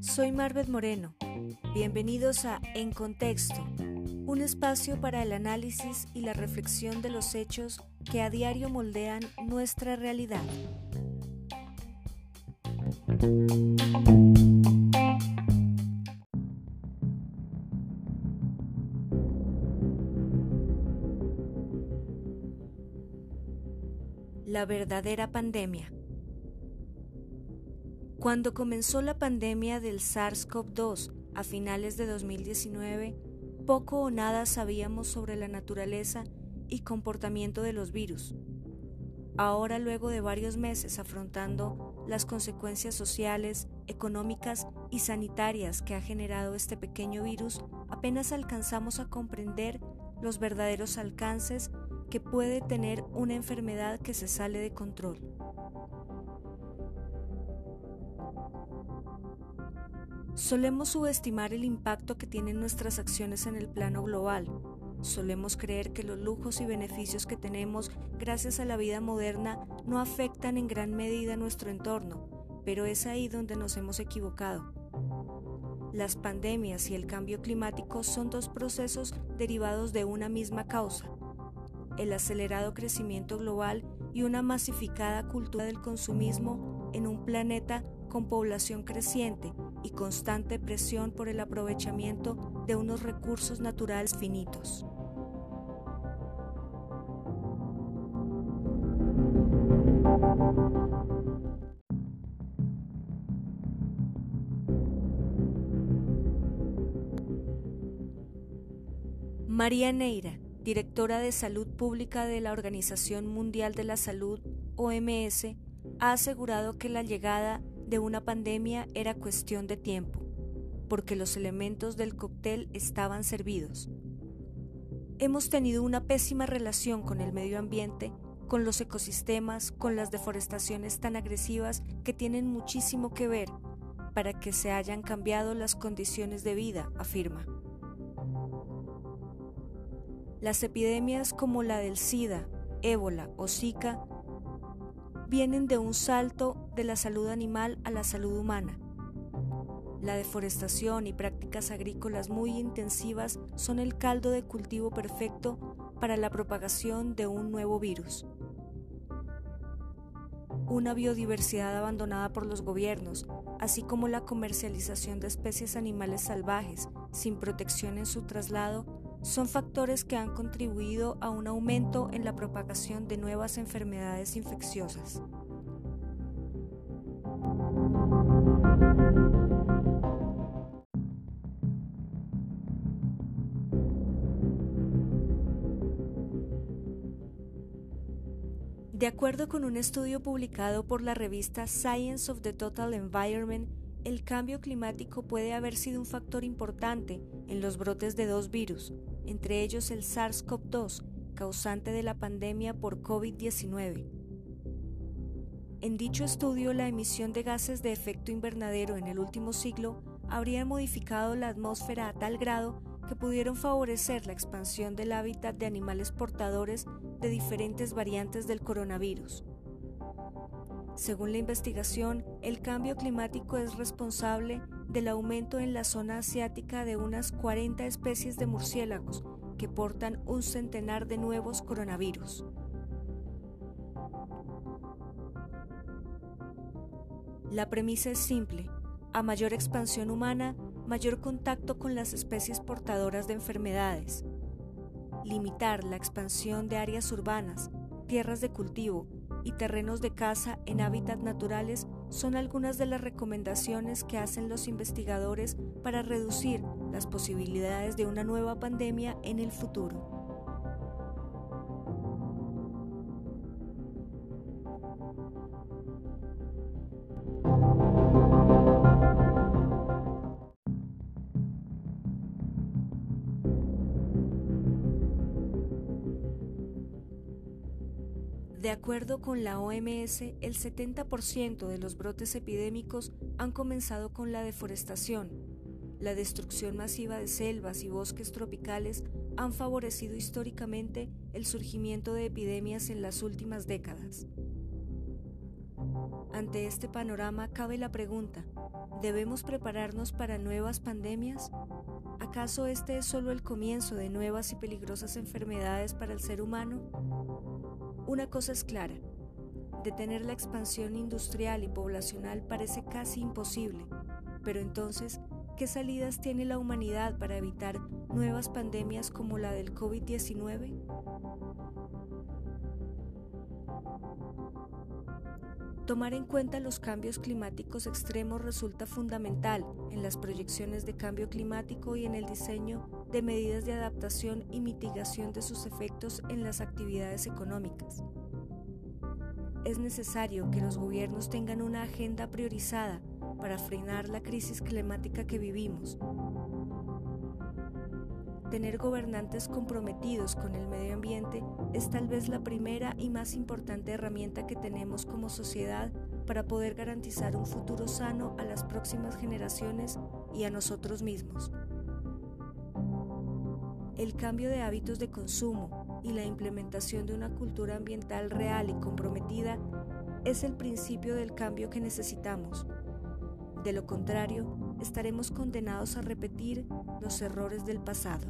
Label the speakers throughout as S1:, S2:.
S1: Soy Marvet Moreno. Bienvenidos a En Contexto, un espacio para el análisis y la reflexión de los hechos que a diario moldean nuestra realidad. La verdadera pandemia. Cuando comenzó la pandemia del SARS-CoV-2 a finales de 2019, poco o nada sabíamos sobre la naturaleza y comportamiento de los virus. Ahora, luego de varios meses afrontando las consecuencias sociales, económicas y sanitarias que ha generado este pequeño virus, apenas alcanzamos a comprender los verdaderos alcances que puede tener una enfermedad que se sale de control. Solemos subestimar el impacto que tienen nuestras acciones en el plano global. Solemos creer que los lujos y beneficios que tenemos gracias a la vida moderna no afectan en gran medida nuestro entorno, pero es ahí donde nos hemos equivocado. Las pandemias y el cambio climático son dos procesos derivados de una misma causa, el acelerado crecimiento global y una masificada cultura del consumismo en un planeta con población creciente y constante presión por el aprovechamiento de unos recursos naturales finitos. María Neira, directora de Salud Pública de la Organización Mundial de la Salud, OMS, ha asegurado que la llegada de una pandemia era cuestión de tiempo, porque los elementos del cóctel estaban servidos. Hemos tenido una pésima relación con el medio ambiente, con los ecosistemas, con las deforestaciones tan agresivas que tienen muchísimo que ver para que se hayan cambiado las condiciones de vida, afirma. Las epidemias como la del SIDA, ébola o Zika vienen de un salto de la salud animal a la salud humana. La deforestación y prácticas agrícolas muy intensivas son el caldo de cultivo perfecto para la propagación de un nuevo virus. Una biodiversidad abandonada por los gobiernos, así como la comercialización de especies animales salvajes sin protección en su traslado, son factores que han contribuido a un aumento en la propagación de nuevas enfermedades infecciosas. De acuerdo con un estudio publicado por la revista Science of the Total Environment, el cambio climático puede haber sido un factor importante en los brotes de dos virus, entre ellos el SARS-CoV-2, causante de la pandemia por COVID-19. En dicho estudio, la emisión de gases de efecto invernadero en el último siglo habría modificado la atmósfera a tal grado que pudieron favorecer la expansión del hábitat de animales portadores de diferentes variantes del coronavirus. Según la investigación, el cambio climático es responsable del aumento en la zona asiática de unas 40 especies de murciélagos que portan un centenar de nuevos coronavirus. La premisa es simple. A mayor expansión humana, mayor contacto con las especies portadoras de enfermedades. Limitar la expansión de áreas urbanas, tierras de cultivo y terrenos de caza en hábitats naturales son algunas de las recomendaciones que hacen los investigadores para reducir las posibilidades de una nueva pandemia en el futuro. De acuerdo con la OMS, el 70% de los brotes epidémicos han comenzado con la deforestación. La destrucción masiva de selvas y bosques tropicales han favorecido históricamente el surgimiento de epidemias en las últimas décadas. Ante este panorama cabe la pregunta, ¿debemos prepararnos para nuevas pandemias? ¿Acaso este es solo el comienzo de nuevas y peligrosas enfermedades para el ser humano? Una cosa es clara, detener la expansión industrial y poblacional parece casi imposible, pero entonces, ¿qué salidas tiene la humanidad para evitar nuevas pandemias como la del COVID-19? Tomar en cuenta los cambios climáticos extremos resulta fundamental en las proyecciones de cambio climático y en el diseño de medidas de adaptación y mitigación de sus efectos en las actividades económicas. Es necesario que los gobiernos tengan una agenda priorizada para frenar la crisis climática que vivimos, Tener gobernantes comprometidos con el medio ambiente es tal vez la primera y más importante herramienta que tenemos como sociedad para poder garantizar un futuro sano a las próximas generaciones y a nosotros mismos. El cambio de hábitos de consumo y la implementación de una cultura ambiental real y comprometida es el principio del cambio que necesitamos. De lo contrario, estaremos condenados a repetir los errores del pasado.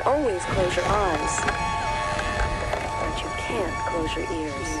S2: Can always close your eyes, but you can't close your ears.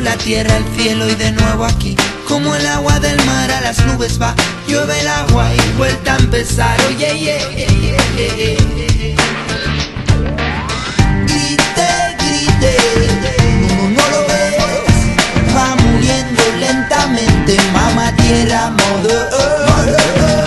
S3: la tierra, el cielo y de nuevo aquí. Como el agua del mar a las nubes va, llueve el agua y vuelta a empezar. Oye, yeah, yeah, yeah, yeah. Grite, grite, no, no lo va muriendo lentamente, mamá tierra, mother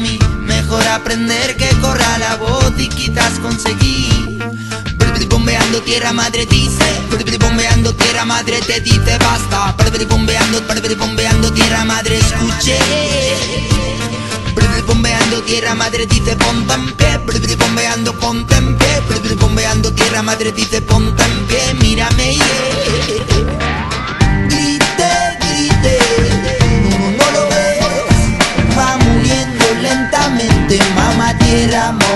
S3: Mejor aprender que corra la voz y quizás conseguir. Bombeando tierra madre dice, bombeando tierra madre te dice basta. Bombeando, bombeando tierra madre escuche. Bombeando tierra madre dice ponte en pie Bombeando ponte en pie Bombeando tierra madre dice ponte en pie Mírame yeah.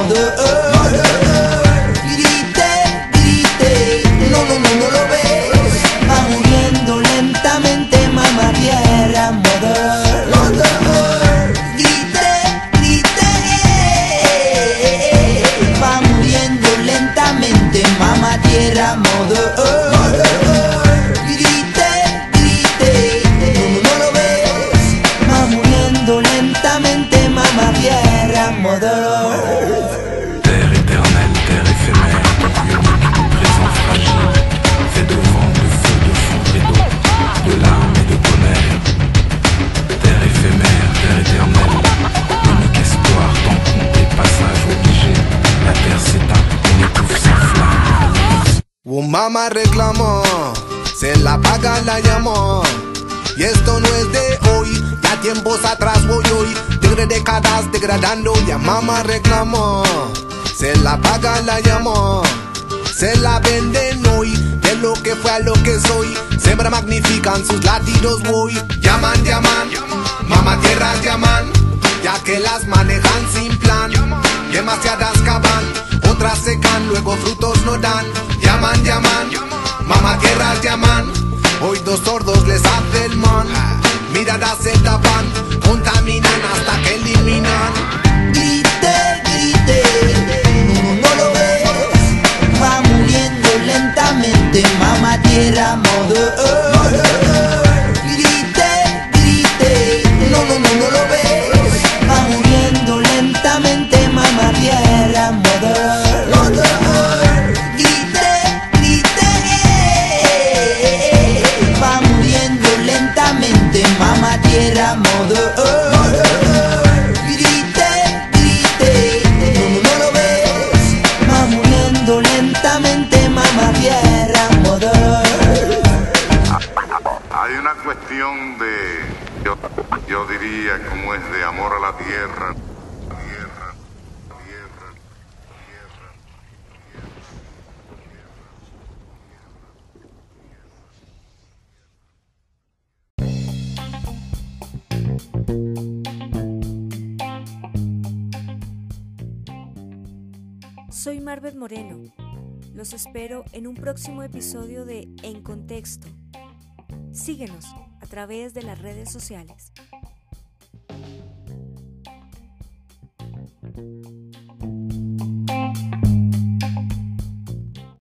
S3: the earth.
S4: Reclamó, se la paga la llamó. Y esto no es de hoy, ya tiempos atrás voy hoy. Tigre décadas degradando, ya mamá reclamó. Se la paga la llamó. Se la venden hoy, de lo que fue a lo que soy. Siempre magnifican sus latidos voy. Llaman, llaman, mamá tierras llaman. Ya que las manejan sin plan. Demasiadas caban, otras secan, luego frutos no dan. Llaman, llaman, mamá tierras llaman. Hoy dos sordos les hace el man. Miradas se tapan, contaminan hasta que eliminan.
S3: Grite, grite, no, no lo ves, va muriendo lentamente, mamá tierra mother.
S1: Soy Marvet Moreno. Los espero en un próximo episodio de En Contexto. Síguenos a través de las redes sociales.